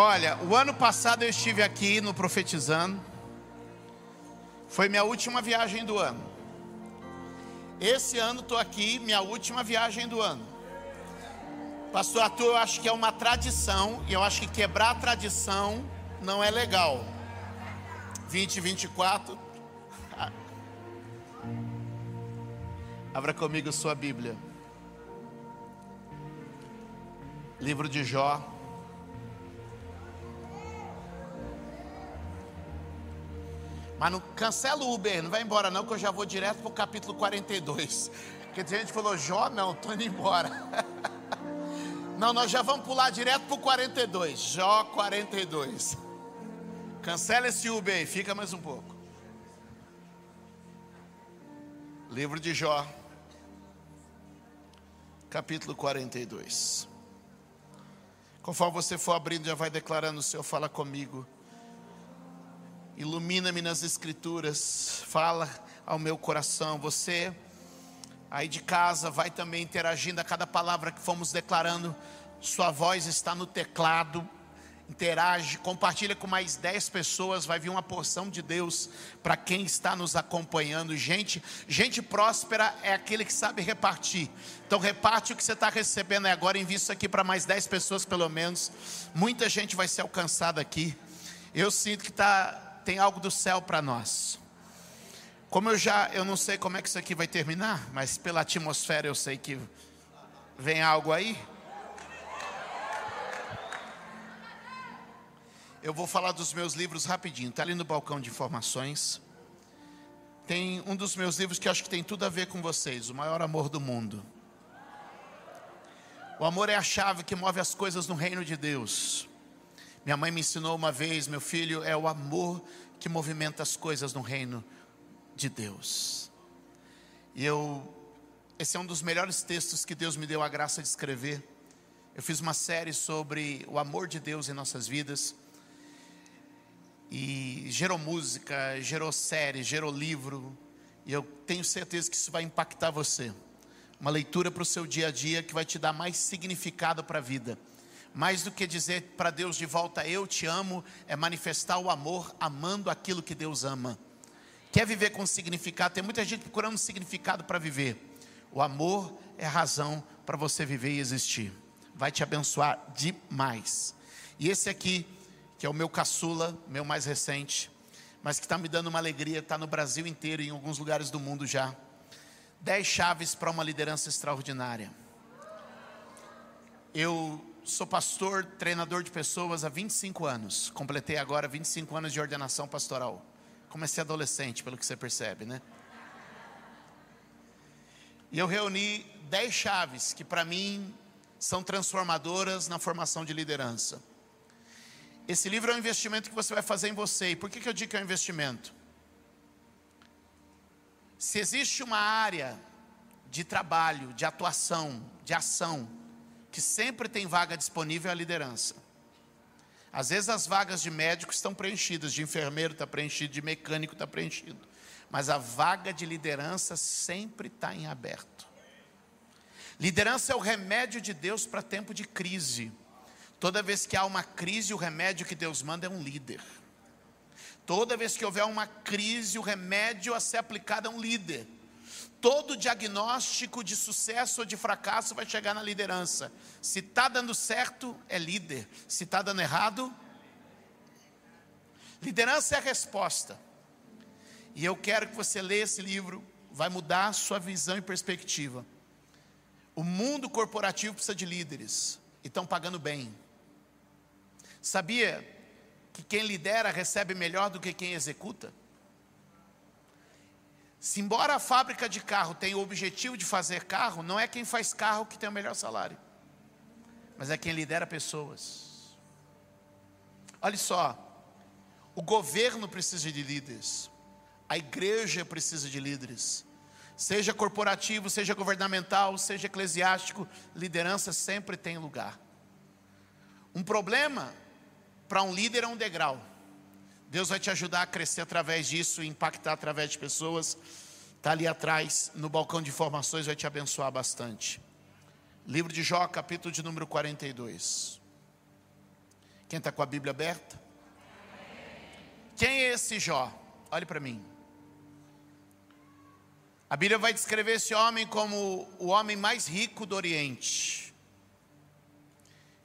Olha, o ano passado eu estive aqui no Profetizando. Foi minha última viagem do ano. Esse ano estou aqui, minha última viagem do ano. Pastor Arthur, eu acho que é uma tradição, e eu acho que quebrar a tradição não é legal. 2024. Abra comigo sua Bíblia. Livro de Jó. Mas não cancela o Uber, não vai embora não, que eu já vou direto para o capítulo 42. Porque tem gente que falou, Jó, não, estou indo embora. Não, nós já vamos pular direto para o 42. Jó 42. Cancela esse Uber aí, fica mais um pouco. Livro de Jó, capítulo 42. Conforme você for abrindo, já vai declarando: o Senhor fala comigo. Ilumina-me nas Escrituras, fala ao meu coração. Você aí de casa vai também interagindo a cada palavra que fomos declarando. Sua voz está no teclado. Interage, compartilha com mais 10 pessoas, vai vir uma porção de Deus para quem está nos acompanhando. Gente, gente próspera é aquele que sabe repartir. Então reparte o que você está recebendo agora, envia isso aqui para mais 10 pessoas pelo menos. Muita gente vai ser alcançada aqui. Eu sinto que está tem algo do céu para nós. Como eu já, eu não sei como é que isso aqui vai terminar, mas pela atmosfera eu sei que vem algo aí. Eu vou falar dos meus livros rapidinho, está ali no balcão de informações. Tem um dos meus livros que acho que tem tudo a ver com vocês, O Maior Amor do Mundo. O amor é a chave que move as coisas no reino de Deus. Minha mãe me ensinou uma vez, meu filho, é o amor que movimenta as coisas no reino de Deus. E eu, esse é um dos melhores textos que Deus me deu a graça de escrever. Eu fiz uma série sobre o amor de Deus em nossas vidas. E gerou música, gerou série, gerou livro. E eu tenho certeza que isso vai impactar você. Uma leitura para o seu dia a dia que vai te dar mais significado para a vida mais do que dizer para Deus de volta, eu te amo, é manifestar o amor amando aquilo que Deus ama. Quer viver com significado? Tem muita gente procurando significado para viver. O amor é a razão para você viver e existir. Vai te abençoar demais. E esse aqui, que é o meu caçula, meu mais recente, mas que está me dando uma alegria, está no Brasil inteiro e em alguns lugares do mundo já. Dez chaves para uma liderança extraordinária. Eu sou pastor, treinador de pessoas há 25 anos. Completei agora 25 anos de ordenação pastoral. Comecei adolescente, pelo que você percebe, né? E eu reuni 10 chaves que para mim são transformadoras na formação de liderança. Esse livro é um investimento que você vai fazer em você. E por que, que eu digo que é um investimento? Se existe uma área de trabalho, de atuação, de ação, que sempre tem vaga disponível é a liderança. Às vezes as vagas de médico estão preenchidas, de enfermeiro está preenchido, de mecânico está preenchido. Mas a vaga de liderança sempre está em aberto. Liderança é o remédio de Deus para tempo de crise. Toda vez que há uma crise, o remédio que Deus manda é um líder. Toda vez que houver uma crise, o remédio a ser aplicado é um líder. Todo diagnóstico de sucesso ou de fracasso vai chegar na liderança. Se está dando certo, é líder. Se está dando errado, liderança é a resposta. E eu quero que você leia esse livro, vai mudar sua visão e perspectiva. O mundo corporativo precisa de líderes e estão pagando bem. Sabia que quem lidera recebe melhor do que quem executa? Se embora a fábrica de carro tenha o objetivo de fazer carro, não é quem faz carro que tem o melhor salário, mas é quem lidera pessoas. Olha só, o governo precisa de líderes, a igreja precisa de líderes, seja corporativo, seja governamental, seja eclesiástico, liderança sempre tem lugar. Um problema para um líder é um degrau. Deus vai te ajudar a crescer através disso, impactar através de pessoas. Está ali atrás, no balcão de informações, vai te abençoar bastante. Livro de Jó, capítulo de número 42. Quem está com a Bíblia aberta? Quem é esse Jó? Olhe para mim. A Bíblia vai descrever esse homem como o homem mais rico do Oriente.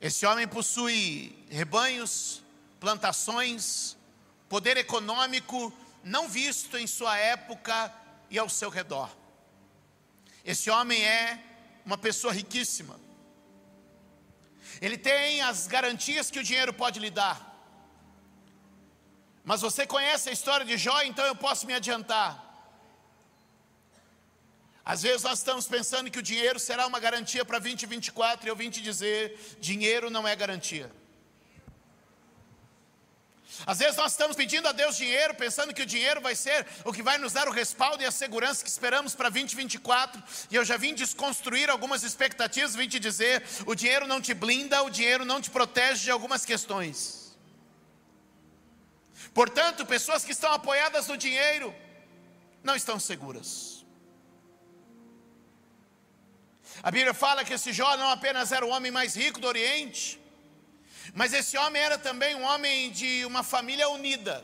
Esse homem possui rebanhos, plantações, poder econômico não visto em sua época e ao seu redor. Esse homem é uma pessoa riquíssima. Ele tem as garantias que o dinheiro pode lhe dar. Mas você conhece a história de Jó, então eu posso me adiantar. Às vezes nós estamos pensando que o dinheiro será uma garantia para 2024 e eu vim te dizer: dinheiro não é garantia. Às vezes nós estamos pedindo a Deus dinheiro, pensando que o dinheiro vai ser o que vai nos dar o respaldo e a segurança que esperamos para 2024, e eu já vim desconstruir algumas expectativas, vim te dizer: o dinheiro não te blinda, o dinheiro não te protege de algumas questões. Portanto, pessoas que estão apoiadas no dinheiro não estão seguras. A Bíblia fala que esse Jó não apenas era o homem mais rico do Oriente, mas esse homem era também um homem de uma família unida.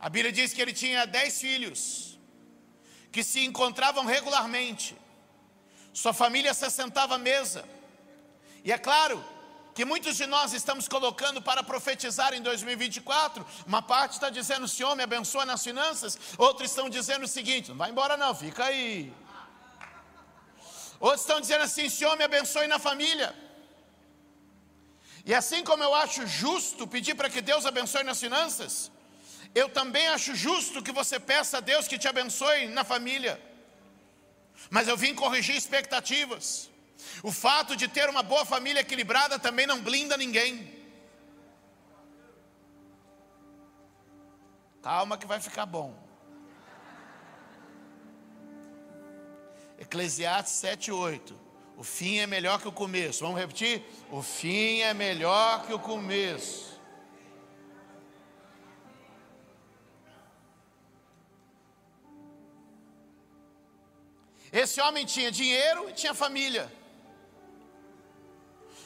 A Bíblia diz que ele tinha dez filhos, que se encontravam regularmente. Sua família se sentava à mesa. E é claro que muitos de nós estamos colocando para profetizar em 2024. Uma parte está dizendo: Senhor, me abençoa nas finanças. Outros estão dizendo o seguinte: não vai embora, não, fica aí. Outros estão dizendo assim: Senhor, me abençoe na família. E assim como eu acho justo pedir para que Deus abençoe nas finanças, eu também acho justo que você peça a Deus que te abençoe na família. Mas eu vim corrigir expectativas. O fato de ter uma boa família equilibrada também não blinda ninguém. Calma que vai ficar bom. Eclesiastes 7, 8. O fim é melhor que o começo. Vamos repetir? O fim é melhor que o começo. Esse homem tinha dinheiro e tinha família.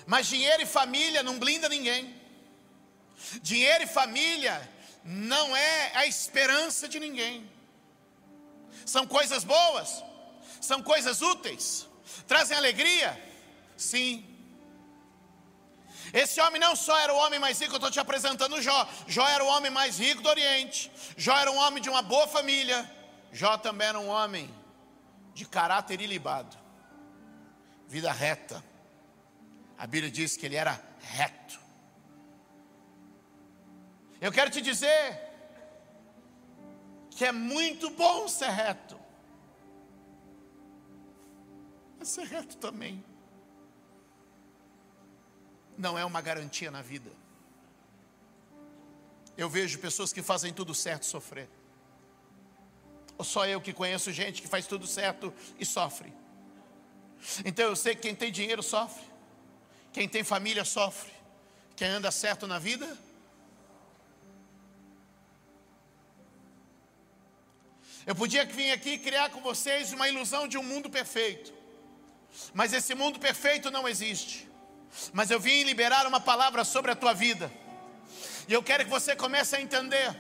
Mas dinheiro e família não blinda ninguém. Dinheiro e família não é a esperança de ninguém. São coisas boas, são coisas úteis, Trazem alegria? Sim. Esse homem não só era o homem mais rico, eu estou te apresentando Jó. Jó era o homem mais rico do Oriente. Jó era um homem de uma boa família. Jó também era um homem de caráter ilibado, vida reta. A Bíblia diz que ele era reto. Eu quero te dizer que é muito bom ser reto ser reto também não é uma garantia na vida. Eu vejo pessoas que fazem tudo certo sofrer. Ou só eu que conheço gente que faz tudo certo e sofre. Então eu sei que quem tem dinheiro sofre, quem tem família sofre, quem anda certo na vida. Eu podia vir aqui criar com vocês uma ilusão de um mundo perfeito. Mas esse mundo perfeito não existe. Mas eu vim liberar uma palavra sobre a tua vida. E eu quero que você comece a entender.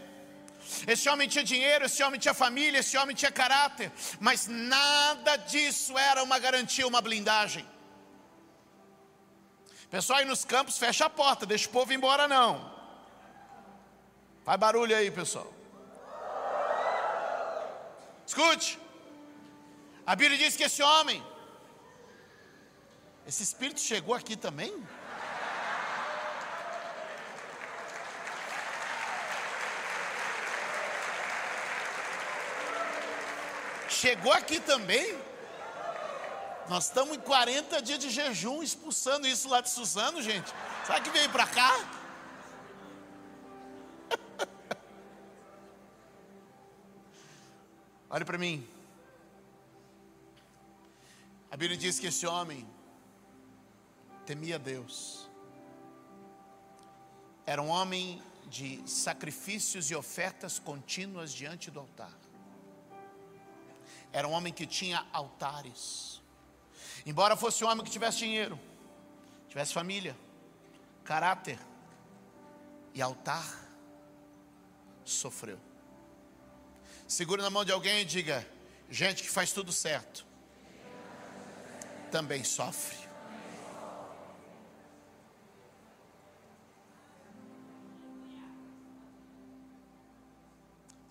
Esse homem tinha dinheiro, esse homem tinha família, esse homem tinha caráter, mas nada disso era uma garantia, uma blindagem. Pessoal aí nos campos, fecha a porta, deixa o povo embora não. Faz barulho aí, pessoal. Escute. A Bíblia diz que esse homem esse espírito chegou aqui também? Chegou aqui também? Nós estamos em 40 dias de jejum, expulsando isso lá de Suzano, gente. Será que veio para cá? Olhe para mim. A Bíblia diz que esse homem temia Deus. Era um homem de sacrifícios e ofertas contínuas diante do altar. Era um homem que tinha altares. Embora fosse um homem que tivesse dinheiro, tivesse família, caráter e altar, sofreu. Segure na mão de alguém e diga: gente que faz tudo certo, também sofre.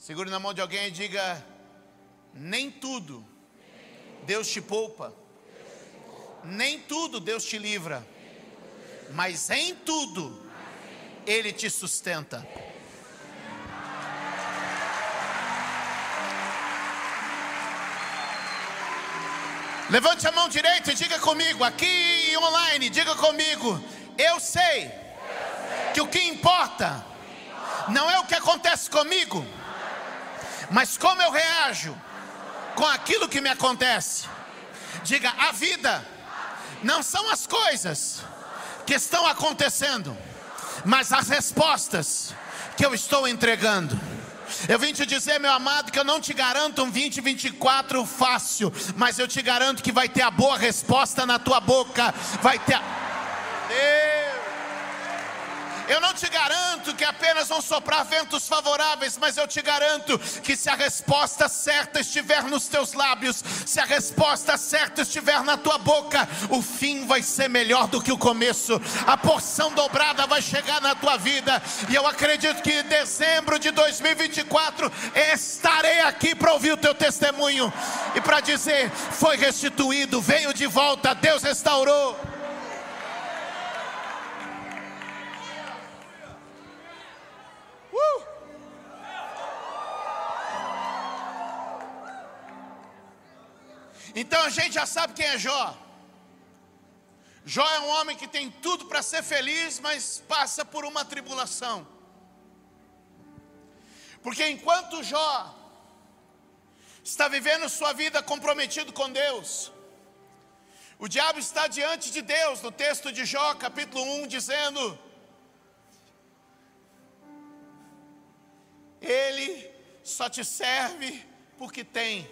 Segure na mão de alguém e diga: nem tudo Deus te poupa, nem tudo Deus te livra, mas em tudo Ele te sustenta. Levante a mão direita e diga comigo, aqui e online, diga comigo. Eu sei que o que importa não é o que acontece comigo mas como eu reajo com aquilo que me acontece? Diga, a vida não são as coisas que estão acontecendo, mas as respostas que eu estou entregando. Eu vim te dizer, meu amado, que eu não te garanto um 2024 fácil, mas eu te garanto que vai ter a boa resposta na tua boca, vai ter a... Eu não te garanto que apenas vão soprar ventos favoráveis, mas eu te garanto que se a resposta certa estiver nos teus lábios, se a resposta certa estiver na tua boca, o fim vai ser melhor do que o começo. A porção dobrada vai chegar na tua vida, e eu acredito que em dezembro de 2024 estarei aqui para ouvir o teu testemunho e para dizer: foi restituído, veio de volta, Deus restaurou. Então a gente já sabe quem é Jó. Jó é um homem que tem tudo para ser feliz, mas passa por uma tribulação. Porque enquanto Jó está vivendo sua vida comprometido com Deus, o diabo está diante de Deus, no texto de Jó, capítulo 1, dizendo: Ele só te serve porque tem.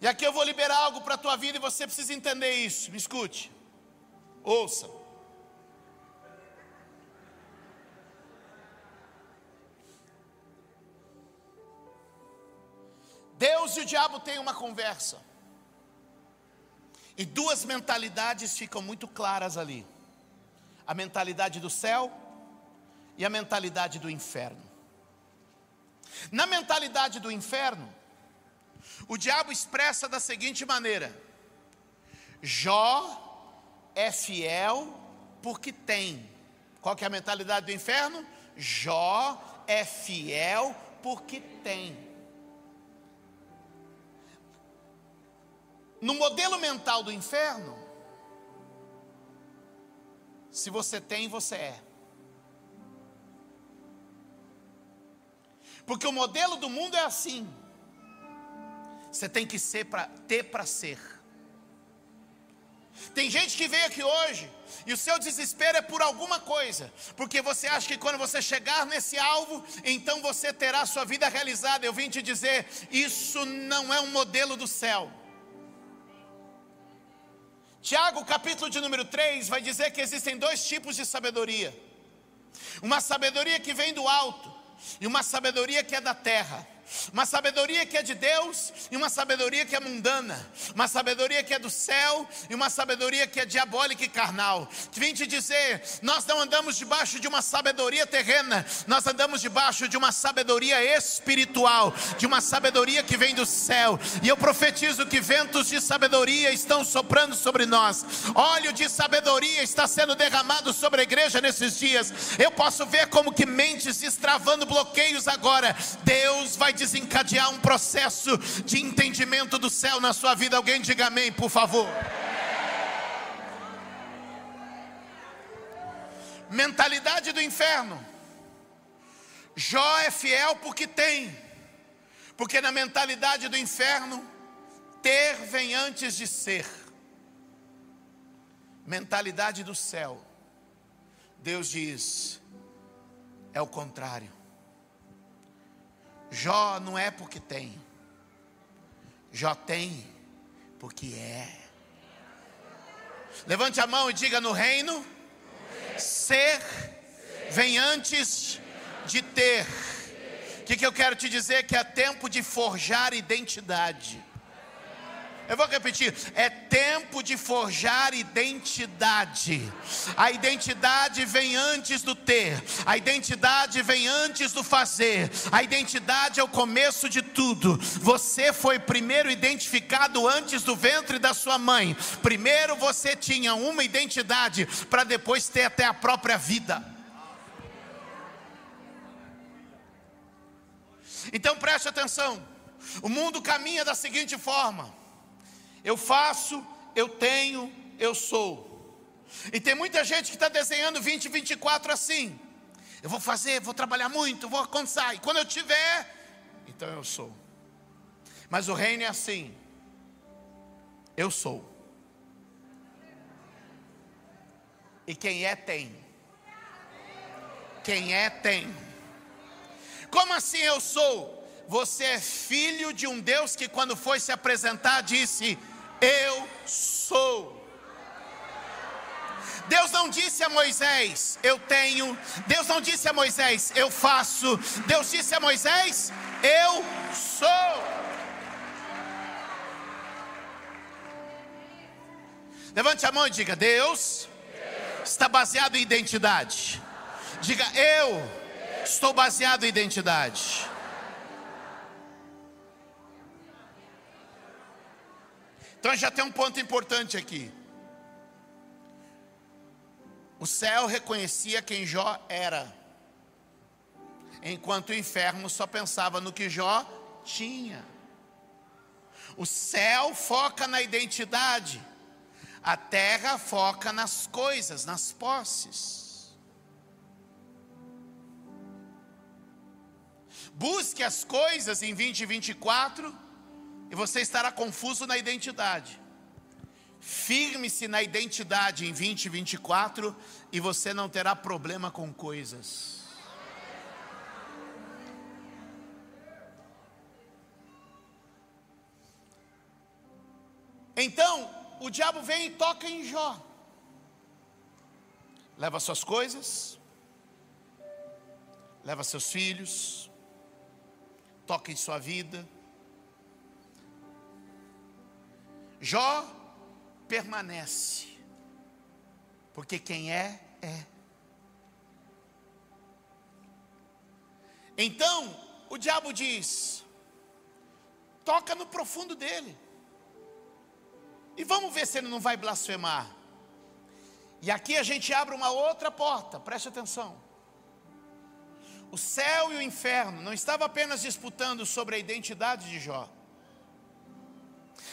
E aqui eu vou liberar algo para a tua vida e você precisa entender isso. Me escute. Ouça. Deus e o diabo têm uma conversa. E duas mentalidades ficam muito claras ali: a mentalidade do céu e a mentalidade do inferno. Na mentalidade do inferno, o diabo expressa da seguinte maneira: Jó é fiel porque tem. Qual que é a mentalidade do inferno? Jó é fiel porque tem. No modelo mental do inferno, se você tem, você é. Porque o modelo do mundo é assim. Você tem que ser para ter para ser. Tem gente que veio aqui hoje e o seu desespero é por alguma coisa, porque você acha que quando você chegar nesse alvo, então você terá sua vida realizada. Eu vim te dizer, isso não é um modelo do céu. Tiago, capítulo de número 3, vai dizer que existem dois tipos de sabedoria: uma sabedoria que vem do alto, e uma sabedoria que é da terra. Uma sabedoria que é de Deus e uma sabedoria que é mundana, uma sabedoria que é do céu e uma sabedoria que é diabólica e carnal. Vim te dizer, nós não andamos debaixo de uma sabedoria terrena, nós andamos debaixo de uma sabedoria espiritual, de uma sabedoria que vem do céu. E eu profetizo que ventos de sabedoria estão soprando sobre nós. Óleo de sabedoria está sendo derramado sobre a igreja nesses dias. Eu posso ver como que mentes destravando bloqueios agora. Deus vai desencadear um processo de entendimento do céu na sua vida. Alguém diga amém, por favor. Mentalidade do inferno. Jó é fiel porque tem, porque na mentalidade do inferno, ter vem antes de ser. Mentalidade do céu, Deus diz, é o contrário. Jó não é porque tem, Jó tem porque é. Levante a mão e diga: no reino, ser vem antes de ter. O que, que eu quero te dizer? Que é tempo de forjar identidade. Eu vou repetir: é tempo de forjar identidade. A identidade vem antes do ter, a identidade vem antes do fazer, a identidade é o começo de tudo. Você foi primeiro identificado antes do ventre da sua mãe. Primeiro você tinha uma identidade para depois ter até a própria vida. Então preste atenção. O mundo caminha da seguinte forma: eu faço, eu tenho, eu sou. E tem muita gente que está desenhando 2024 assim. Eu vou fazer, vou trabalhar muito, vou alcançar. E quando eu tiver, então eu sou. Mas o reino é assim. Eu sou. E quem é, tem. Quem é, tem. Como assim eu sou? Você é filho de um Deus que, quando foi se apresentar, disse: Eu sou. Deus não disse a Moisés, eu tenho. Deus não disse a Moisés, eu faço. Deus disse a Moisés, eu sou. Levante a mão e diga: Deus está baseado em identidade. Diga: Eu estou baseado em identidade. Então já tem um ponto importante aqui. O céu reconhecia quem Jó era, enquanto o inferno só pensava no que Jó tinha. O céu foca na identidade, a terra foca nas coisas, nas posses. Busque as coisas em 2024 e você estará confuso na identidade. Firme-se na identidade em 2024 e você não terá problema com coisas. Então, o diabo vem e toca em Jó. Leva suas coisas, leva seus filhos, toca em sua vida Jó permanece, porque quem é, é. Então, o diabo diz: toca no profundo dele, e vamos ver se ele não vai blasfemar. E aqui a gente abre uma outra porta, preste atenção. O céu e o inferno não estavam apenas disputando sobre a identidade de Jó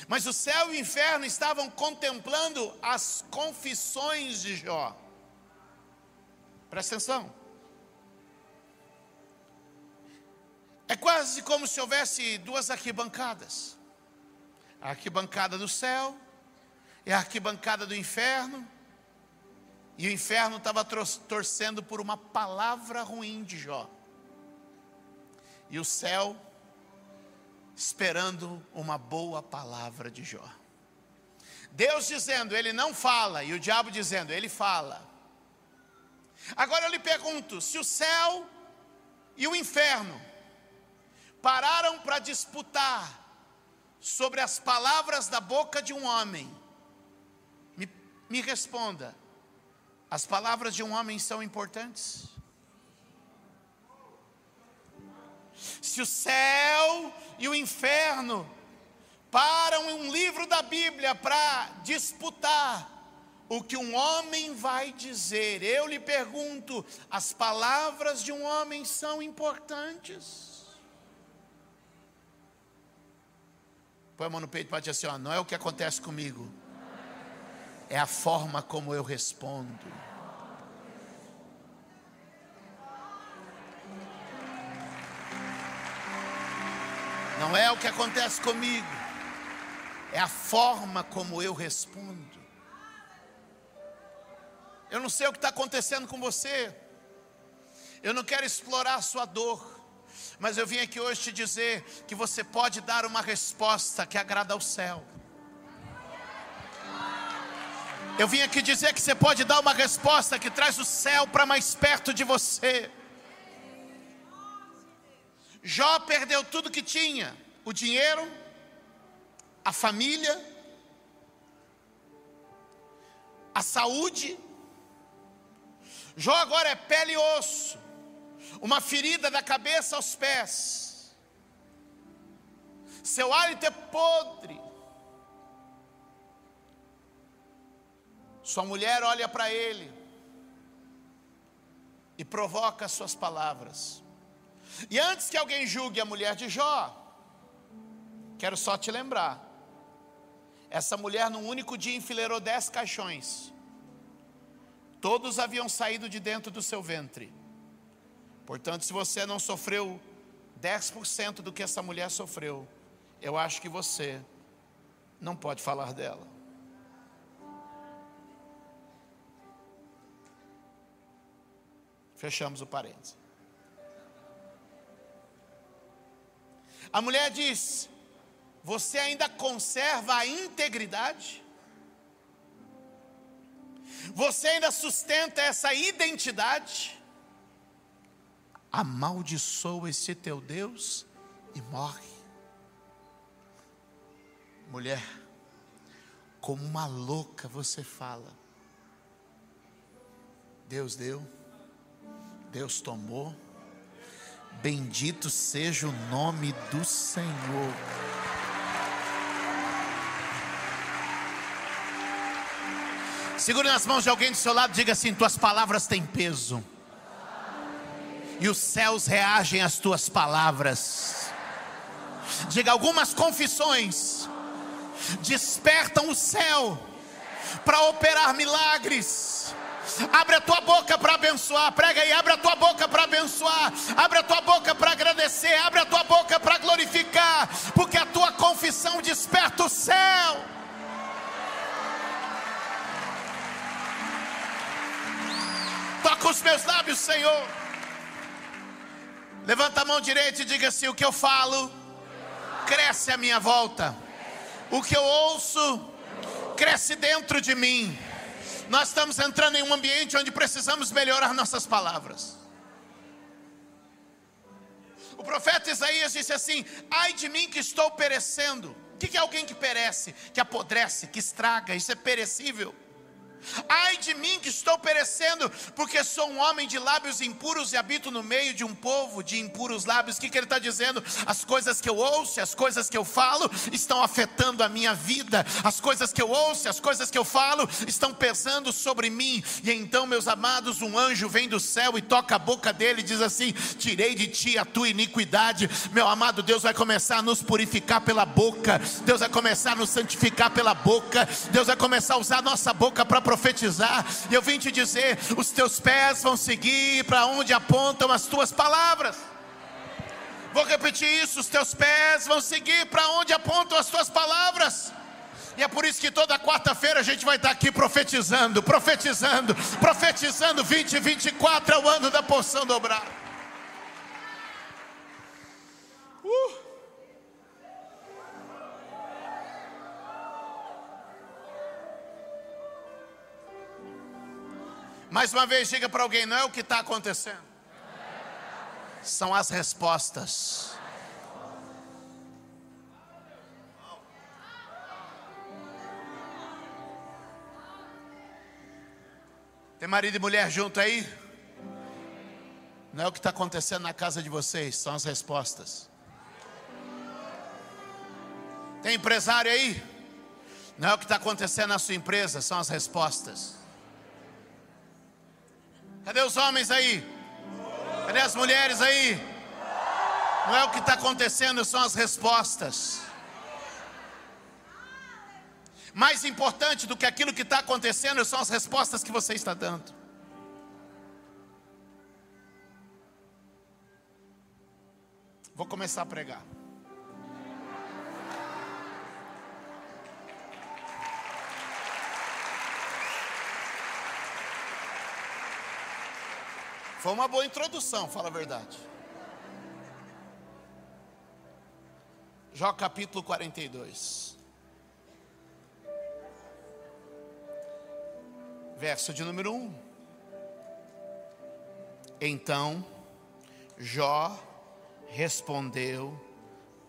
mas o céu e o inferno estavam contemplando as confissões de Jó. Presta atenção. É quase como se houvesse duas arquibancadas: a arquibancada do céu e a arquibancada do inferno. E o inferno estava torcendo por uma palavra ruim de Jó. E o céu esperando uma boa palavra de Jó. Deus dizendo, ele não fala, e o diabo dizendo, ele fala. Agora eu lhe pergunto: se o céu e o inferno pararam para disputar sobre as palavras da boca de um homem, me, me responda: as palavras de um homem são importantes? Se o céu e o inferno param em um livro da Bíblia para disputar o que um homem vai dizer, eu lhe pergunto: as palavras de um homem são importantes? Põe a mão no peito para dizer assim: ó, não é o que acontece comigo, é a forma como eu respondo. Não é o que acontece comigo, é a forma como eu respondo. Eu não sei o que está acontecendo com você, eu não quero explorar a sua dor, mas eu vim aqui hoje te dizer que você pode dar uma resposta que agrada ao céu. Eu vim aqui dizer que você pode dar uma resposta que traz o céu para mais perto de você. Jó perdeu tudo que tinha: o dinheiro, a família, a saúde. Jó agora é pele e osso, uma ferida da cabeça aos pés. Seu hálito é podre. Sua mulher olha para ele e provoca as suas palavras. E antes que alguém julgue a mulher de Jó, quero só te lembrar: essa mulher, num único dia, enfileirou dez caixões. Todos haviam saído de dentro do seu ventre. Portanto, se você não sofreu 10% do que essa mulher sofreu, eu acho que você não pode falar dela. Fechamos o parênteses. A mulher diz: Você ainda conserva a integridade? Você ainda sustenta essa identidade? Amaldiçoa esse teu Deus e morre. Mulher, como uma louca você fala. Deus deu Deus tomou. Bendito seja o nome do Senhor. Segure nas mãos de alguém do seu lado, diga assim: tuas palavras têm peso. E os céus reagem às tuas palavras. Diga algumas confissões despertam o céu para operar milagres Abre a tua boca para abençoar. Prega aí, abre a tua boca para abençoar. Abre a tua boca para agradecer. Abre a tua boca para glorificar. Porque a tua confissão desperta o céu. Toca os meus lábios, Senhor. Levanta a mão direita e diga assim: o que eu falo cresce à minha volta. O que eu ouço cresce dentro de mim nós estamos entrando em um ambiente onde precisamos melhorar nossas palavras. O profeta Isaías disse assim: Ai de mim que estou perecendo. O que é alguém que perece, que apodrece, que estraga? Isso é perecível. Ai de mim que estou perecendo, porque sou um homem de lábios impuros e habito no meio de um povo de impuros lábios. O que, que ele está dizendo? As coisas que eu ouço, as coisas que eu falo estão afetando a minha vida. As coisas que eu ouço, as coisas que eu falo estão pesando sobre mim. E então, meus amados, um anjo vem do céu e toca a boca dele e diz assim: Tirei de ti a tua iniquidade. Meu amado, Deus vai começar a nos purificar pela boca. Deus vai começar a nos santificar pela boca. Deus vai começar a usar a nossa boca para profetizar, e eu vim te dizer: os teus pés vão seguir para onde apontam as tuas palavras. Vou repetir isso: os teus pés vão seguir para onde apontam as tuas palavras. E é por isso que toda quarta-feira a gente vai estar aqui profetizando, profetizando, profetizando. 2024 é o ano da porção dobrada. Uh! Mais uma vez, diga para alguém: não é o que está acontecendo, são as respostas. Tem marido e mulher junto aí? Não é o que está acontecendo na casa de vocês, são as respostas. Tem empresário aí? Não é o que está acontecendo na sua empresa, são as respostas. Cadê os homens aí? Cadê as mulheres aí? Não é o que está acontecendo, são as respostas. Mais importante do que aquilo que está acontecendo são as respostas que você está dando. Vou começar a pregar. Foi uma boa introdução, fala a verdade. Jó capítulo 42. Verso de número 1. Então Jó respondeu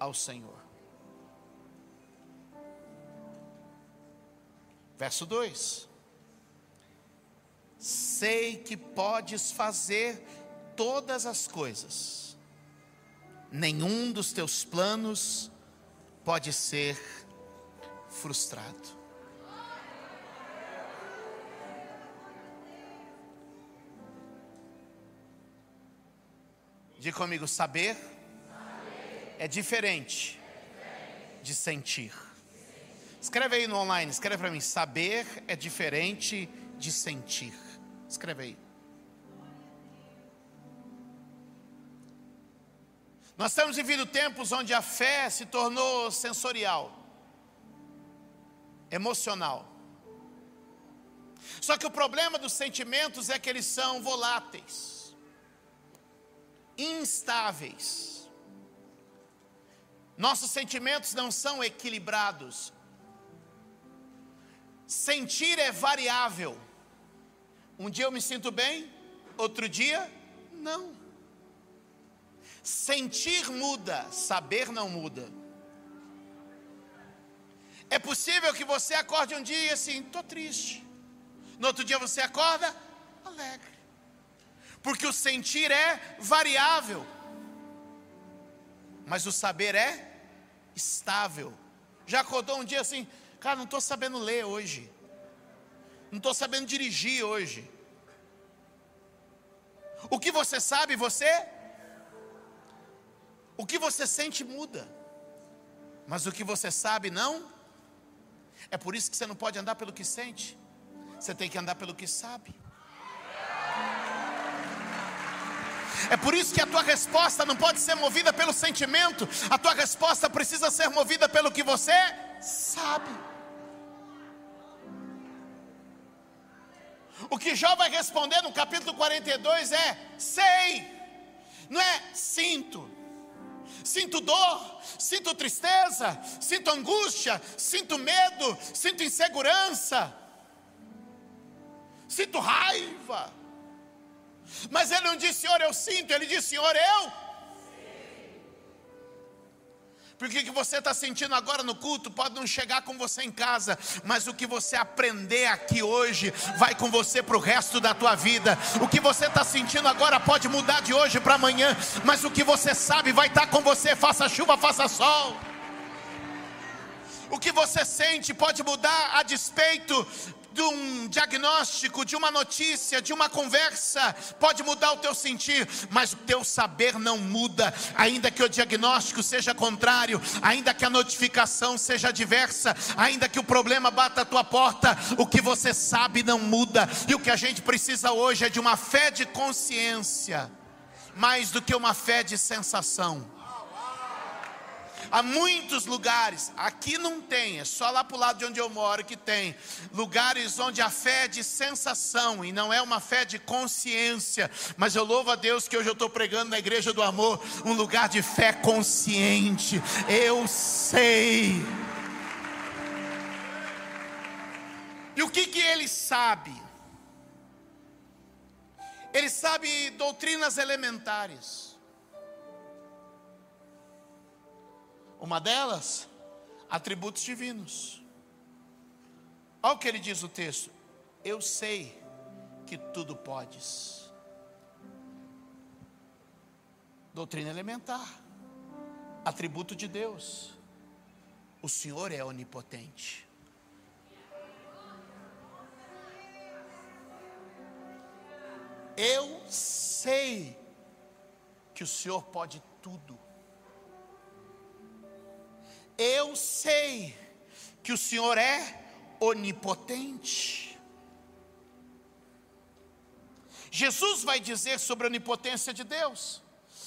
ao Senhor. Verso 2: Sei que podes fazer todas as coisas, nenhum dos teus planos pode ser frustrado. Diga comigo, saber, É, diferente de sentir. Escreve aí no online, escreve para mim. Saber é diferente de sentir. Escreve aí. Nós estamos vivendo tempos onde a fé se tornou sensorial, emocional. Só que o problema dos sentimentos é que eles são voláteis, instáveis. Nossos sentimentos não são equilibrados. Sentir é variável. Um dia eu me sinto bem, outro dia não. Sentir muda, saber não muda. É possível que você acorde um dia assim, estou triste. No outro dia você acorda alegre. Porque o sentir é variável. Mas o saber é estável. Já acordou um dia assim, Cara, não estou sabendo ler hoje. Não estou sabendo dirigir hoje. O que você sabe, você. O que você sente muda. Mas o que você sabe, não. É por isso que você não pode andar pelo que sente. Você tem que andar pelo que sabe. É por isso que a tua resposta não pode ser movida pelo sentimento, a tua resposta precisa ser movida pelo que você sabe. O que Jó vai responder no capítulo 42 é: sei, não é sinto. Sinto dor, sinto tristeza, sinto angústia, sinto medo, sinto insegurança, sinto raiva. Mas ele não disse, Senhor, eu sinto, ele disse, Senhor, eu porque o que você está sentindo agora no culto pode não chegar com você em casa, mas o que você aprender aqui hoje vai com você para o resto da tua vida. O que você está sentindo agora pode mudar de hoje para amanhã, mas o que você sabe vai estar tá com você, faça chuva, faça sol. O que você sente pode mudar a despeito de um diagnóstico, de uma notícia, de uma conversa, pode mudar o teu sentir, mas o teu saber não muda, ainda que o diagnóstico seja contrário, ainda que a notificação seja diversa, ainda que o problema bata a tua porta, o que você sabe não muda, e o que a gente precisa hoje é de uma fé de consciência, mais do que uma fé de sensação. Há muitos lugares, aqui não tem, é só lá para o lado de onde eu moro que tem. Lugares onde a fé é de sensação e não é uma fé de consciência. Mas eu louvo a Deus que hoje eu estou pregando na igreja do amor, um lugar de fé consciente. Eu sei. E o que, que ele sabe? Ele sabe doutrinas elementares. Uma delas, atributos divinos. Olha o que ele diz no texto: Eu sei que tudo podes. Doutrina elementar, atributo de Deus. O Senhor é onipotente. Eu sei que o Senhor pode tudo. Eu sei que o Senhor é onipotente. Jesus vai dizer sobre a onipotência de Deus.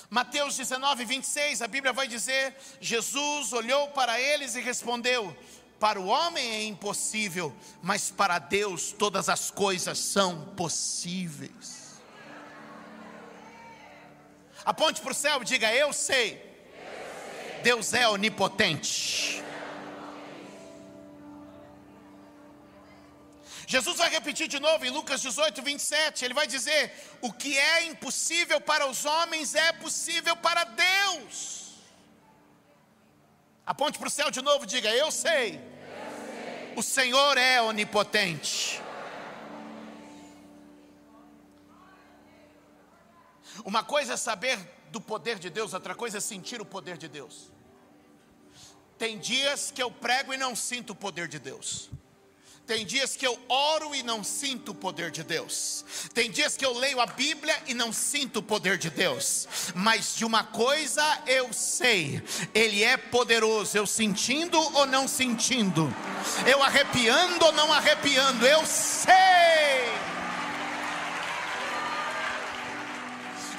Mateus 19, 26, a Bíblia vai dizer: Jesus olhou para eles e respondeu: Para o homem é impossível, mas para Deus todas as coisas são possíveis. Aponte para o céu e diga: Eu sei Deus é onipotente. Jesus vai repetir de novo em Lucas 18, 27. Ele vai dizer: O que é impossível para os homens é possível para Deus. Aponte para o céu de novo diga: Eu sei. Eu sei. O Senhor é onipotente. Uma coisa é saber do poder de Deus, outra coisa é sentir o poder de Deus. Tem dias que eu prego e não sinto o poder de Deus. Tem dias que eu oro e não sinto o poder de Deus. Tem dias que eu leio a Bíblia e não sinto o poder de Deus. Mas de uma coisa eu sei: Ele é poderoso. Eu sentindo ou não sentindo, eu arrepiando ou não arrepiando, eu sei.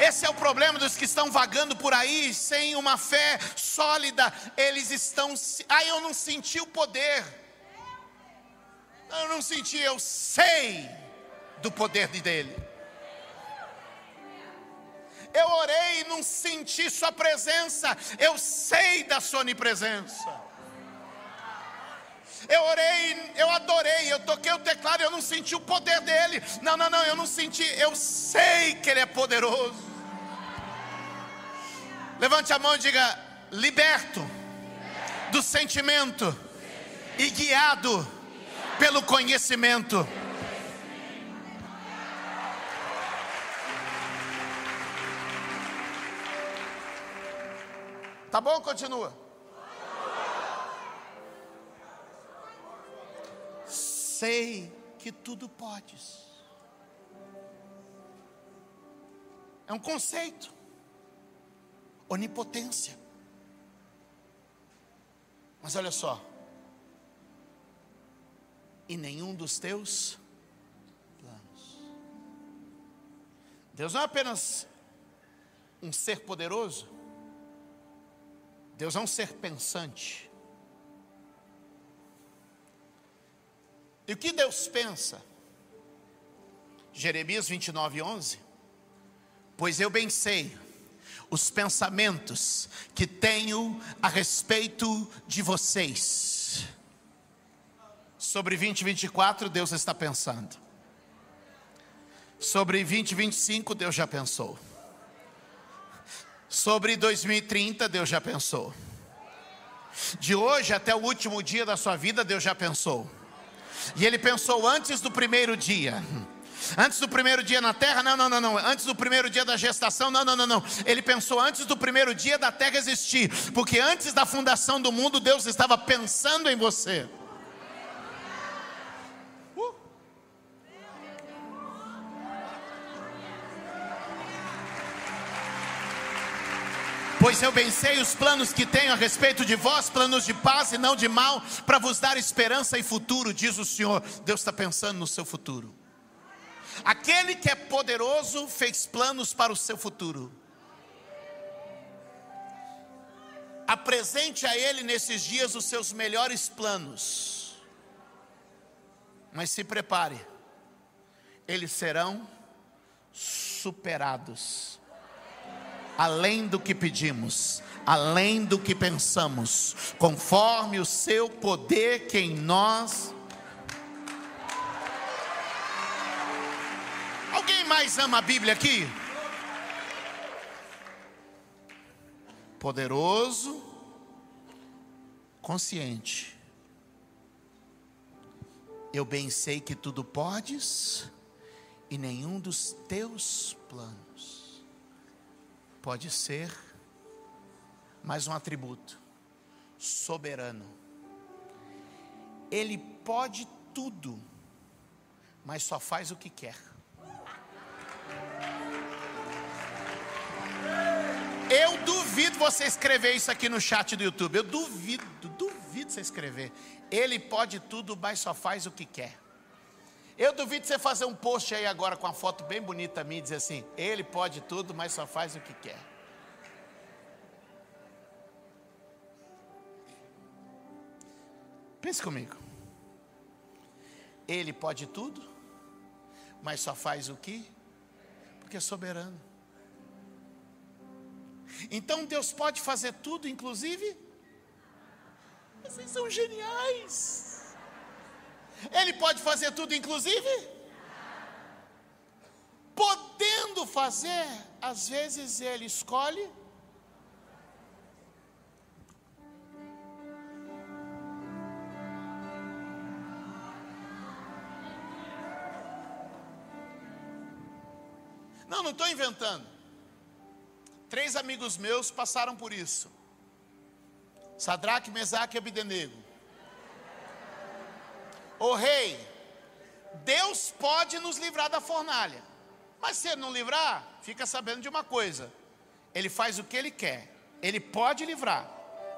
Esse é o problema dos que estão vagando por aí sem uma fé sólida. Eles estão. Ah, eu não senti o poder. Eu não senti, eu sei do poder dele. Eu orei e não senti Sua presença, eu sei da Sua onipresença. Eu orei, eu adorei, eu toquei o teclado, eu não senti o poder dele. Não, não, não, eu não senti, eu sei que Ele é poderoso. Levante a mão e diga: liberto do sentimento e guiado pelo conhecimento. Tá bom? Continua. Sei que tudo podes. É um conceito. Onipotência. Mas olha só e nenhum dos teus planos. Deus não é apenas um ser poderoso, Deus é um ser pensante. E o que Deus pensa? Jeremias 29, 11. Pois eu bem sei os pensamentos que tenho a respeito de vocês Sobre 2024, Deus está pensando. Sobre 2025, Deus já pensou. Sobre 2030, Deus já pensou. De hoje até o último dia da sua vida, Deus já pensou. E Ele pensou antes do primeiro dia. Antes do primeiro dia na terra, não, não, não, não. Antes do primeiro dia da gestação, não, não, não, não. Ele pensou antes do primeiro dia da terra existir. Porque antes da fundação do mundo, Deus estava pensando em você. Pois eu bem sei os planos que tenho a respeito de vós, planos de paz e não de mal, para vos dar esperança e futuro, diz o Senhor. Deus está pensando no seu futuro. Aquele que é poderoso fez planos para o seu futuro. Apresente a Ele nesses dias os seus melhores planos. Mas se prepare, eles serão superados além do que pedimos, além do que pensamos, conforme o seu poder que em nós. Mais ama a Bíblia aqui? Poderoso, consciente. Eu bem sei que tudo podes e nenhum dos teus planos pode ser mais um atributo: soberano. Ele pode tudo, mas só faz o que quer. Eu duvido você escrever isso aqui no chat do YouTube. Eu duvido, duvido você escrever. Ele pode tudo, mas só faz o que quer. Eu duvido você fazer um post aí agora com uma foto bem bonita minha e dizer assim: Ele pode tudo, mas só faz o que quer. Pense comigo. Ele pode tudo, mas só faz o que? Porque é soberano. Então Deus pode fazer tudo, inclusive. Vocês são geniais. Ele pode fazer tudo, inclusive? Podendo fazer, às vezes ele escolhe. Não, não estou inventando. Três amigos meus passaram por isso. Sadraque, Mesaque e Abidenego. O rei, Deus pode nos livrar da fornalha. Mas se ele não livrar, fica sabendo de uma coisa: ele faz o que ele quer, ele pode livrar,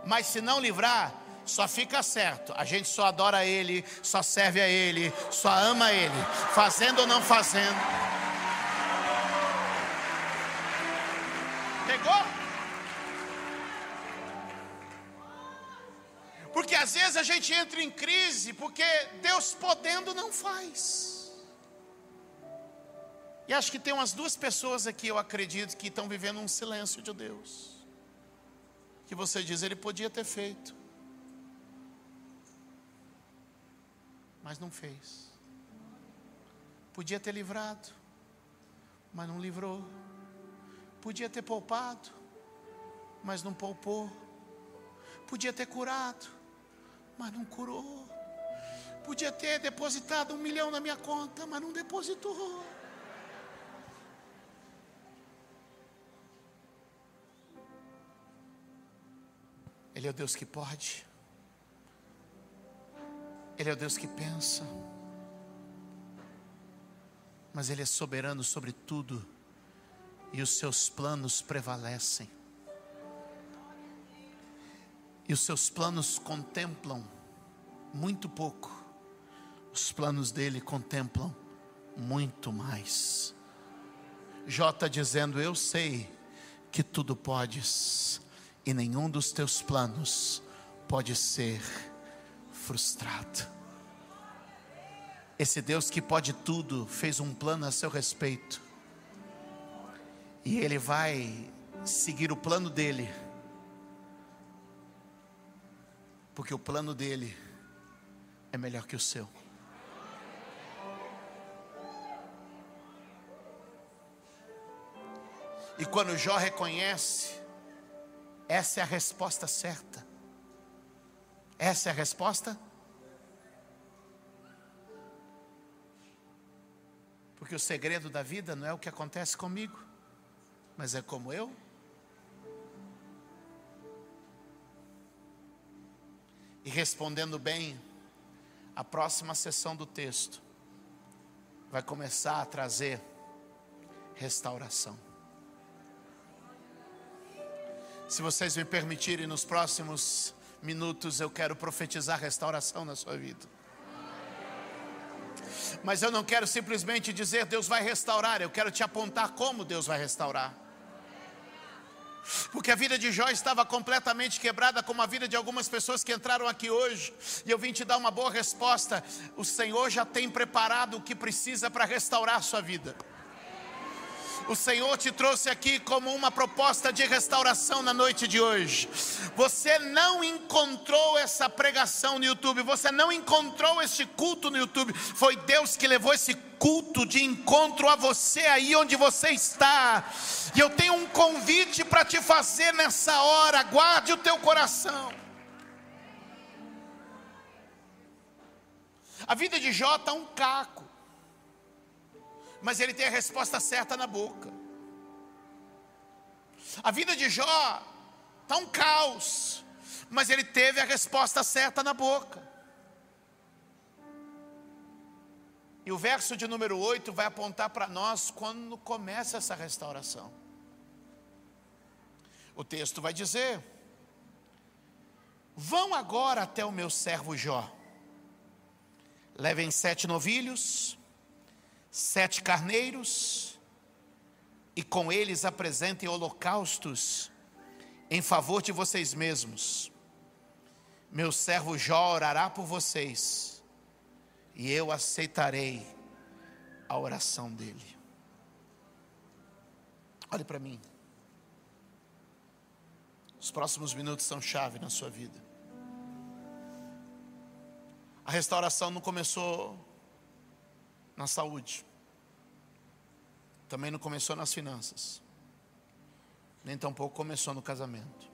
mas se não livrar, só fica certo, a gente só adora ele, só serve a ele, só ama ele, fazendo ou não fazendo. Pegou? Porque às vezes a gente entra em crise porque Deus podendo não faz. E acho que tem umas duas pessoas aqui, eu acredito, que estão vivendo um silêncio de Deus. Que você diz, ele podia ter feito, mas não fez. Podia ter livrado, mas não livrou. Podia ter poupado, mas não poupou. Podia ter curado, mas não curou. Podia ter depositado um milhão na minha conta, mas não depositou. Ele é o Deus que pode. Ele é o Deus que pensa. Mas Ele é soberano sobre tudo. E os seus planos prevalecem. E os seus planos contemplam muito pouco. Os planos dele contemplam muito mais. Jó está dizendo: Eu sei que tudo podes, e nenhum dos teus planos pode ser frustrado. Esse Deus que pode tudo fez um plano a seu respeito, e Ele vai seguir o plano dele, porque o plano dele é melhor que o seu. E quando Jó reconhece essa é a resposta certa. Essa é a resposta? Porque o segredo da vida não é o que acontece comigo, mas é como eu. E respondendo bem, a próxima sessão do texto vai começar a trazer restauração. Se vocês me permitirem, nos próximos minutos eu quero profetizar restauração na sua vida. Mas eu não quero simplesmente dizer Deus vai restaurar, eu quero te apontar como Deus vai restaurar. Porque a vida de Jó estava completamente quebrada, como a vida de algumas pessoas que entraram aqui hoje. E eu vim te dar uma boa resposta. O Senhor já tem preparado o que precisa para restaurar a sua vida. O Senhor te trouxe aqui como uma proposta de restauração na noite de hoje. Você não encontrou essa pregação no YouTube, você não encontrou este culto no YouTube. Foi Deus que levou esse culto de encontro a você aí onde você está. E eu tenho um convite para te fazer nessa hora. Guarde o teu coração. A vida de Jó está um caco mas ele tem a resposta certa na boca. A vida de Jó está um caos, mas ele teve a resposta certa na boca. E o verso de número 8 vai apontar para nós quando começa essa restauração. O texto vai dizer: Vão agora até o meu servo Jó, levem sete novilhos, sete carneiros, e com eles apresentem holocaustos em favor de vocês mesmos. Meu servo Jó orará por vocês, e eu aceitarei a oração dele. Olhe para mim. Os próximos minutos são chave na sua vida. A restauração não começou na saúde, também não começou nas finanças, nem tampouco começou no casamento.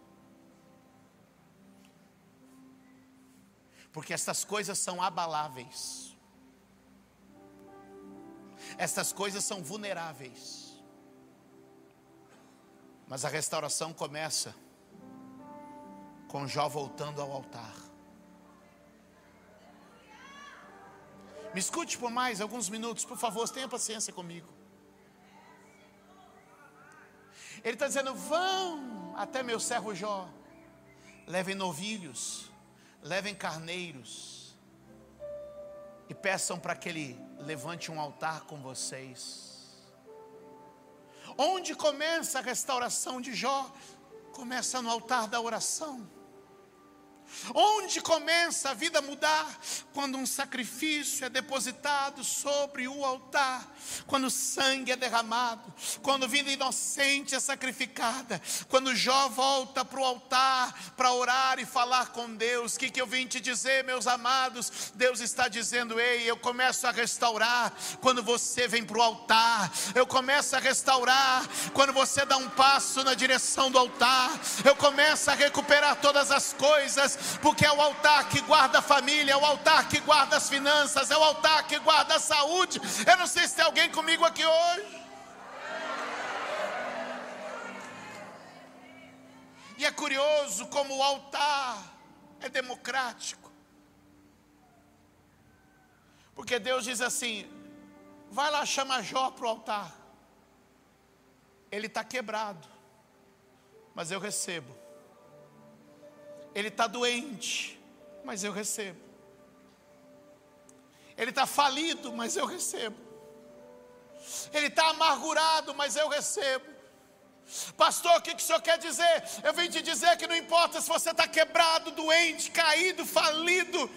Porque estas coisas são abaláveis, estas coisas são vulneráveis, mas a restauração começa com Jó voltando ao altar. Me escute por mais alguns minutos, por favor, tenha paciência comigo. Ele está dizendo: vão até meu servo Jó, levem novilhos, levem carneiros, e peçam para que ele levante um altar com vocês. Onde começa a restauração de Jó? Começa no altar da oração. Onde começa a vida a mudar? Quando um sacrifício é depositado sobre o altar, quando sangue é derramado, quando vida inocente é sacrificada, quando Jó volta para o altar para orar e falar com Deus. O que, que eu vim te dizer, meus amados? Deus está dizendo: Ei, eu começo a restaurar quando você vem para o altar, eu começo a restaurar quando você dá um passo na direção do altar, eu começo a recuperar todas as coisas porque é o altar que guarda a família, é o altar que guarda as finanças, é o altar que guarda a saúde. Eu não sei se tem alguém comigo aqui hoje. E é curioso como o altar é democrático. Porque Deus diz assim: vai lá, chama Jó para o altar. Ele está quebrado, mas eu recebo ele está doente, mas eu recebo. Ele está falido, mas eu recebo. Ele está amargurado, mas eu recebo. Pastor, o que, que o senhor quer dizer? Eu vim te dizer que não importa se você está quebrado, doente, caído, falido,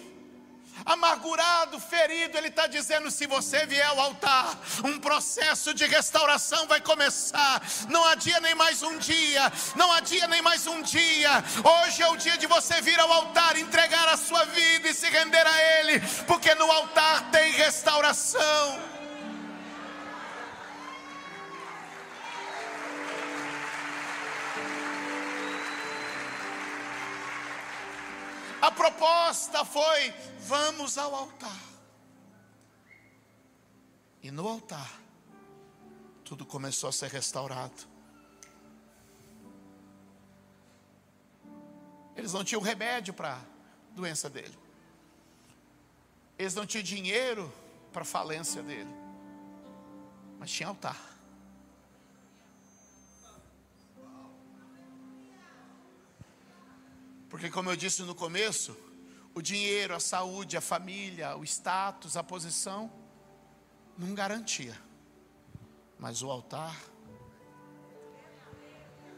amargurado, ferido, Ele está dizendo: se você vier ao altar, um processo de restauração vai começar. Não há dia nem mais um dia, não há dia nem mais um dia. Hoje é o dia de você vir ao altar, entregar a sua vida e se render a Ele, porque no altar tem restauração. A proposta foi: vamos ao altar. E no altar, tudo começou a ser restaurado. Eles não tinham remédio para a doença dele. Eles não tinham dinheiro para a falência dele. Mas tinha altar. Porque, como eu disse no começo, o dinheiro, a saúde, a família, o status, a posição, não garantia. Mas o altar,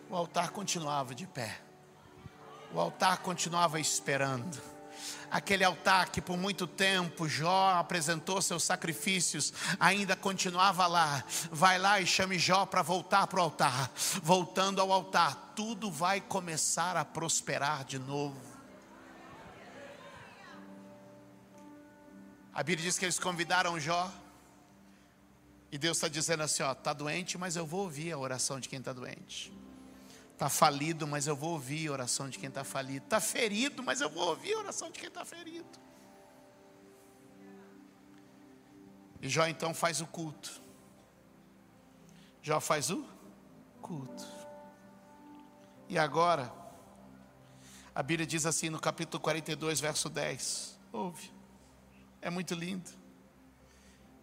o altar continuava de pé. O altar continuava esperando aquele altar que por muito tempo Jó apresentou seus sacrifícios, ainda continuava lá. Vai lá e chame Jó para voltar para o altar. Voltando ao altar, tudo vai começar a prosperar de novo. A Bíblia diz que eles convidaram Jó. E Deus está dizendo assim: ó, está doente, mas eu vou ouvir a oração de quem está doente. Está falido, mas eu vou ouvir a oração de quem está falido. Está ferido, mas eu vou ouvir a oração de quem está ferido. E Jó então faz o culto. Jó faz o culto. E agora, a Bíblia diz assim no capítulo 42, verso 10. Ouve, é muito lindo.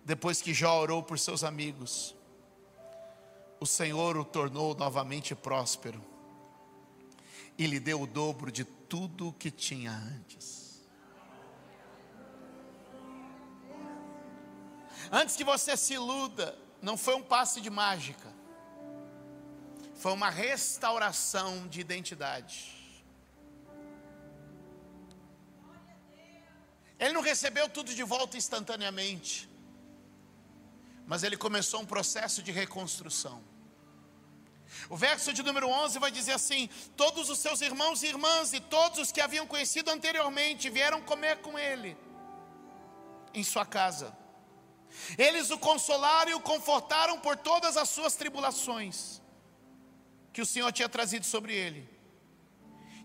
Depois que Jó orou por seus amigos, o Senhor o tornou novamente próspero e lhe deu o dobro de tudo o que tinha antes. Antes que você se iluda, não foi um passe de mágica, foi uma restauração de identidade. Ele não recebeu tudo de volta instantaneamente, mas ele começou um processo de reconstrução. O verso de número 11 vai dizer assim: Todos os seus irmãos e irmãs e todos os que haviam conhecido anteriormente vieram comer com ele. em sua casa. Eles o consolaram e o confortaram por todas as suas tribulações que o Senhor tinha trazido sobre ele.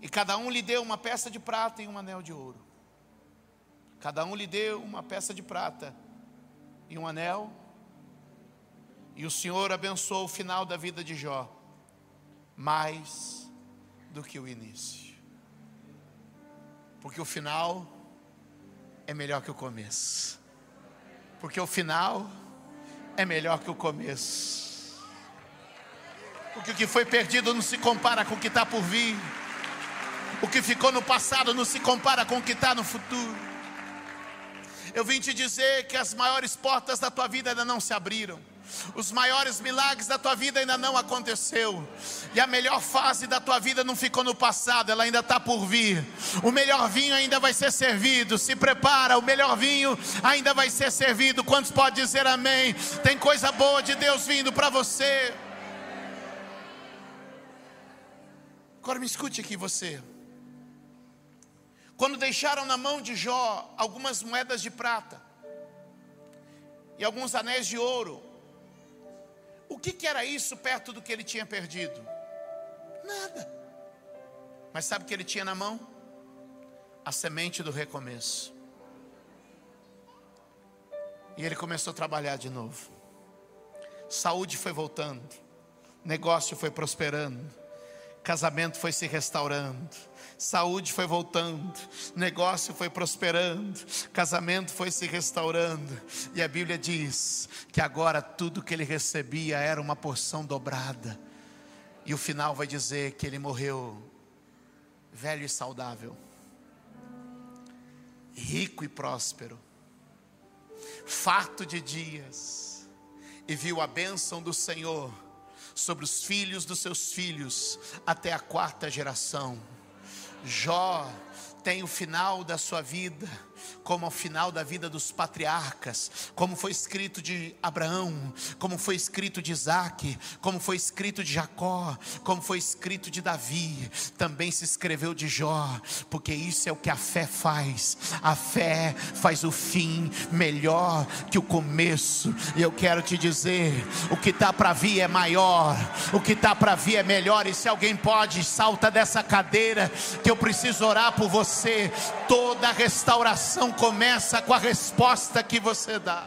E cada um lhe deu uma peça de prata e um anel de ouro. Cada um lhe deu uma peça de prata e um anel. E o Senhor abençoou o final da vida de Jó, mais do que o início. Porque o final é melhor que o começo. Porque o final é melhor que o começo. Porque o que foi perdido não se compara com o que está por vir. O que ficou no passado não se compara com o que está no futuro. Eu vim te dizer que as maiores portas da tua vida ainda não se abriram. Os maiores milagres da tua vida ainda não aconteceu. E a melhor fase da tua vida não ficou no passado, ela ainda está por vir. O melhor vinho ainda vai ser servido. Se prepara, o melhor vinho ainda vai ser servido. Quantos podem dizer amém? Tem coisa boa de Deus vindo para você. Agora me escute aqui você. Quando deixaram na mão de Jó algumas moedas de prata e alguns anéis de ouro, o que, que era isso perto do que ele tinha perdido? Nada. Mas sabe o que ele tinha na mão? A semente do recomeço. E ele começou a trabalhar de novo. Saúde foi voltando, negócio foi prosperando, casamento foi se restaurando, saúde foi voltando, negócio foi prosperando, casamento foi se restaurando, e a Bíblia diz que agora tudo que ele recebia era uma porção dobrada, e o final vai dizer que ele morreu velho e saudável, rico e próspero, farto de dias, e viu a bênção do Senhor sobre os filhos dos seus filhos até a quarta geração. Jó tem o final da sua vida como o final da vida dos patriarcas, como foi escrito de Abraão, como foi escrito de Isaac, como foi escrito de Jacó, como foi escrito de Davi, também se escreveu de Jó, porque isso é o que a fé faz. A fé faz o fim melhor que o começo. E eu quero te dizer: o que está para vir é maior, o que está para vir é melhor. E se alguém pode, salta dessa cadeira, que eu preciso orar por você. Toda restauração começa com a resposta que você dá.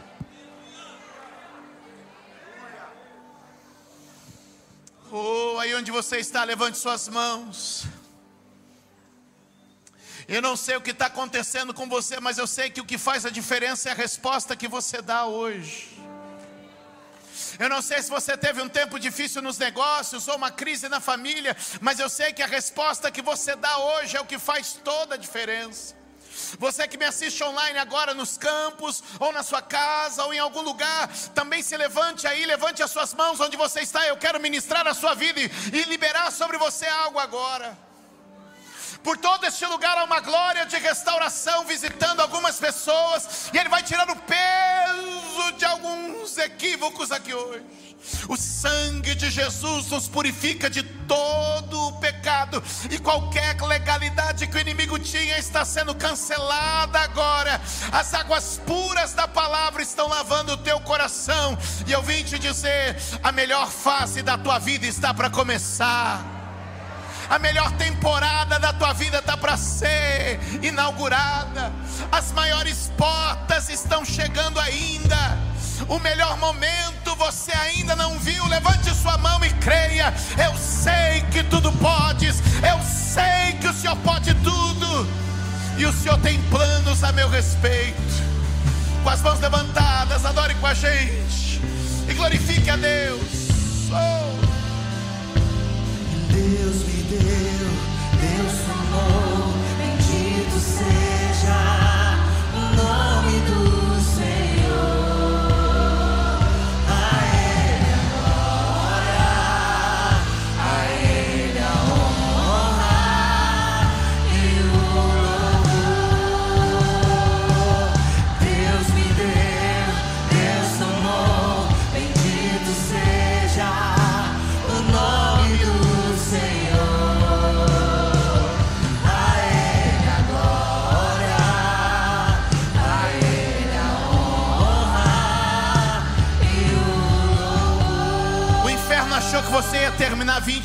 Oh, aí onde você está, levante suas mãos. Eu não sei o que está acontecendo com você, mas eu sei que o que faz a diferença é a resposta que você dá hoje. Eu não sei se você teve um tempo difícil nos negócios ou uma crise na família, mas eu sei que a resposta que você dá hoje é o que faz toda a diferença. Você que me assiste online agora nos campos, ou na sua casa, ou em algum lugar, também se levante aí, levante as suas mãos onde você está. Eu quero ministrar a sua vida e, e liberar sobre você algo agora. Por todo este lugar há uma glória de restauração visitando algumas pessoas, e Ele vai tirar o peso de alguns equívocos aqui hoje. O sangue de Jesus nos purifica de todo o pecado e qualquer legalidade que o inimigo tinha está sendo cancelada agora. As águas puras da palavra estão lavando o teu coração. E eu vim te dizer: a melhor fase da tua vida está para começar. A melhor temporada da tua vida está para ser inaugurada. As maiores portas estão chegando ainda. O melhor momento você ainda não viu. Levante sua mão e creia. Eu sei que tudo podes. Eu sei que o Senhor pode tudo. E o Senhor tem planos a meu respeito. Com as mãos levantadas, adore com a gente. E glorifique a Deus. Oh. Deus me deu, Deus tomou.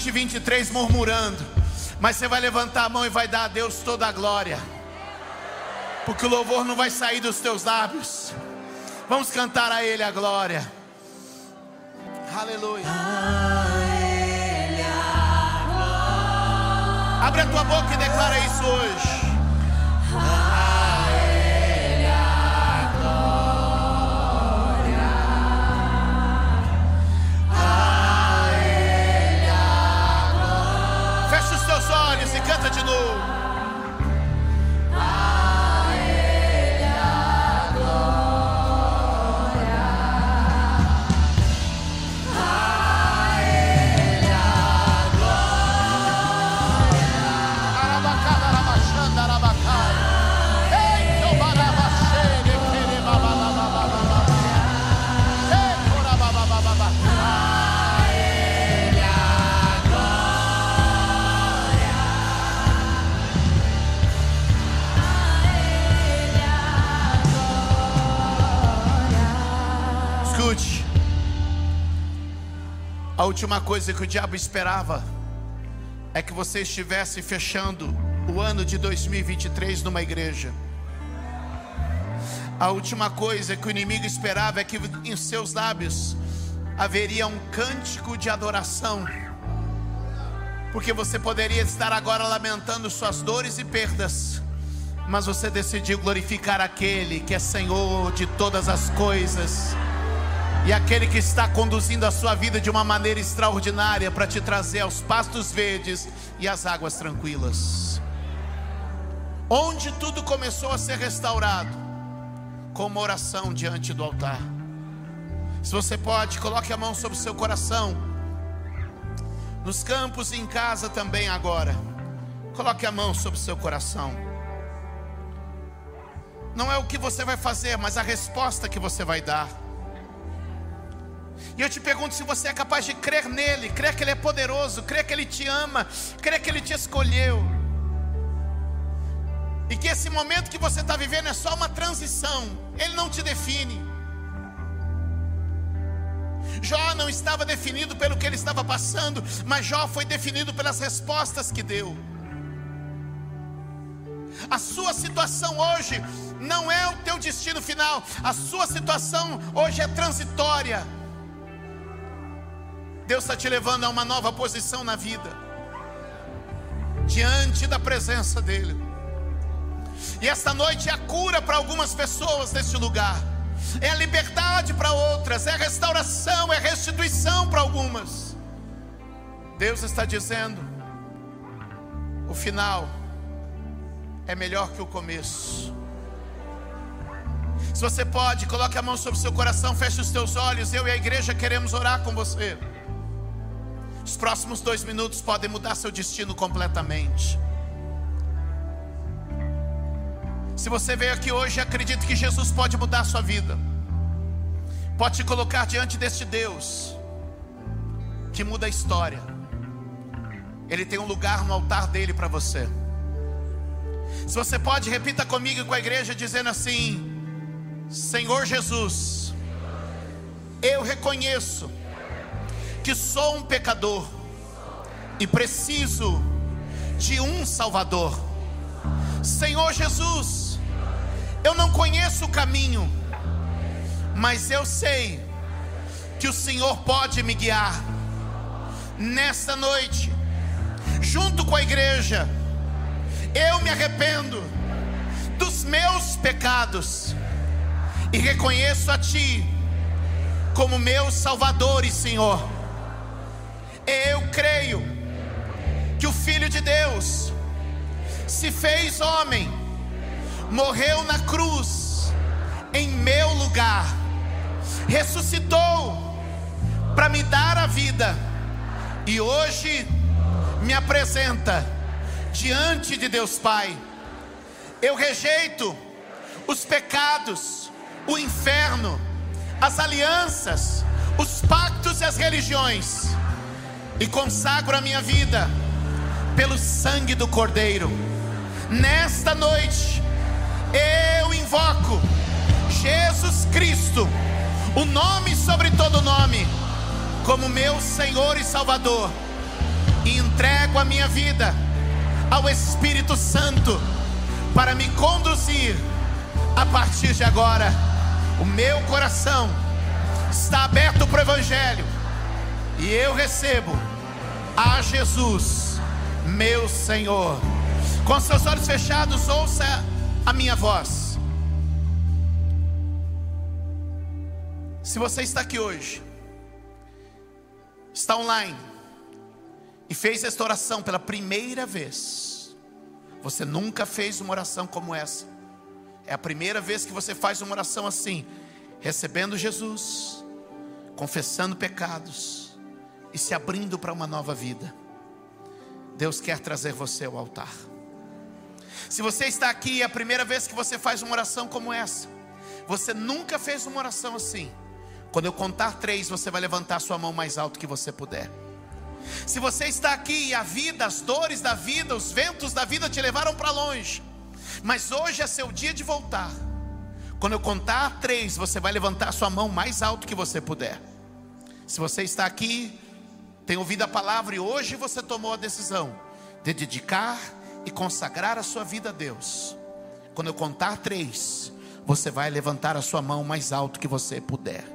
20, 23 murmurando, mas você vai levantar a mão e vai dar a Deus toda a glória, porque o louvor não vai sair dos teus lábios. Vamos cantar a Ele a glória. Aleluia. Abre a tua boca e declara isso hoje. Última coisa que o diabo esperava é que você estivesse fechando o ano de 2023 numa igreja. A última coisa que o inimigo esperava é que em seus lábios haveria um cântico de adoração. Porque você poderia estar agora lamentando suas dores e perdas, mas você decidiu glorificar aquele que é Senhor de todas as coisas e aquele que está conduzindo a sua vida de uma maneira extraordinária para te trazer aos pastos verdes e às águas tranquilas. Onde tudo começou a ser restaurado, com uma oração diante do altar. Se você pode, coloque a mão sobre o seu coração. Nos campos e em casa também agora. Coloque a mão sobre o seu coração. Não é o que você vai fazer, mas a resposta que você vai dar. E eu te pergunto se você é capaz de crer nele, crer que ele é poderoso, crer que ele te ama, crer que ele te escolheu. E que esse momento que você está vivendo é só uma transição, ele não te define. Jó não estava definido pelo que ele estava passando, mas Jó foi definido pelas respostas que deu. A sua situação hoje não é o teu destino final, a sua situação hoje é transitória. Deus está te levando a uma nova posição na vida, diante da presença dEle. E esta noite é a cura para algumas pessoas neste lugar, é a liberdade para outras, é a restauração, é a restituição para algumas. Deus está dizendo: o final é melhor que o começo. Se você pode, coloque a mão sobre o seu coração, feche os teus olhos. Eu e a igreja queremos orar com você. Os próximos dois minutos podem mudar seu destino completamente. Se você veio aqui hoje acredita que Jesus pode mudar a sua vida, pode te colocar diante deste Deus que muda a história. Ele tem um lugar no altar dele para você. Se você pode, repita comigo e com a igreja, dizendo assim: Senhor Jesus, eu reconheço que sou um pecador e preciso de um Salvador. Senhor Jesus, eu não conheço o caminho, mas eu sei que o Senhor pode me guiar. Nesta noite, junto com a igreja, eu me arrependo dos meus pecados e reconheço a Ti como meu Salvador e Senhor. Eu creio que o Filho de Deus se fez homem, morreu na cruz em meu lugar, ressuscitou para me dar a vida e hoje me apresenta diante de Deus Pai. Eu rejeito os pecados, o inferno, as alianças, os pactos e as religiões e consagro a minha vida pelo sangue do Cordeiro. Nesta noite, eu invoco Jesus Cristo, o nome sobre todo nome, como meu Senhor e Salvador e entrego a minha vida ao Espírito Santo para me conduzir a partir de agora. O meu coração está aberto para o Evangelho e eu recebo a Jesus, meu Senhor. Com seus olhos fechados, ouça a minha voz. Se você está aqui hoje, está online e fez esta oração pela primeira vez, você nunca fez uma oração como essa. É a primeira vez que você faz uma oração assim, recebendo Jesus, confessando pecados e se abrindo para uma nova vida. Deus quer trazer você ao altar. Se você está aqui, é a primeira vez que você faz uma oração como essa. Você nunca fez uma oração assim. Quando eu contar três, você vai levantar sua mão mais alto que você puder. Se você está aqui e a vida, as dores da vida, os ventos da vida te levaram para longe, mas hoje é seu dia de voltar. Quando eu contar três, você vai levantar sua mão mais alto que você puder. Se você está aqui, tem ouvido a palavra e hoje você tomou a decisão de dedicar e consagrar a sua vida a Deus. Quando eu contar três, você vai levantar a sua mão mais alto que você puder.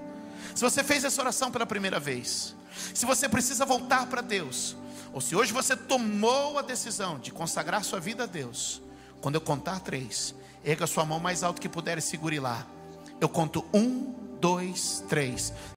Se você fez essa oração pela primeira vez, se você precisa voltar para Deus, ou se hoje você tomou a decisão de consagrar sua vida a Deus, quando eu contar três, erga sua mão mais alto que puder e segure lá. Eu conto um, dois, três.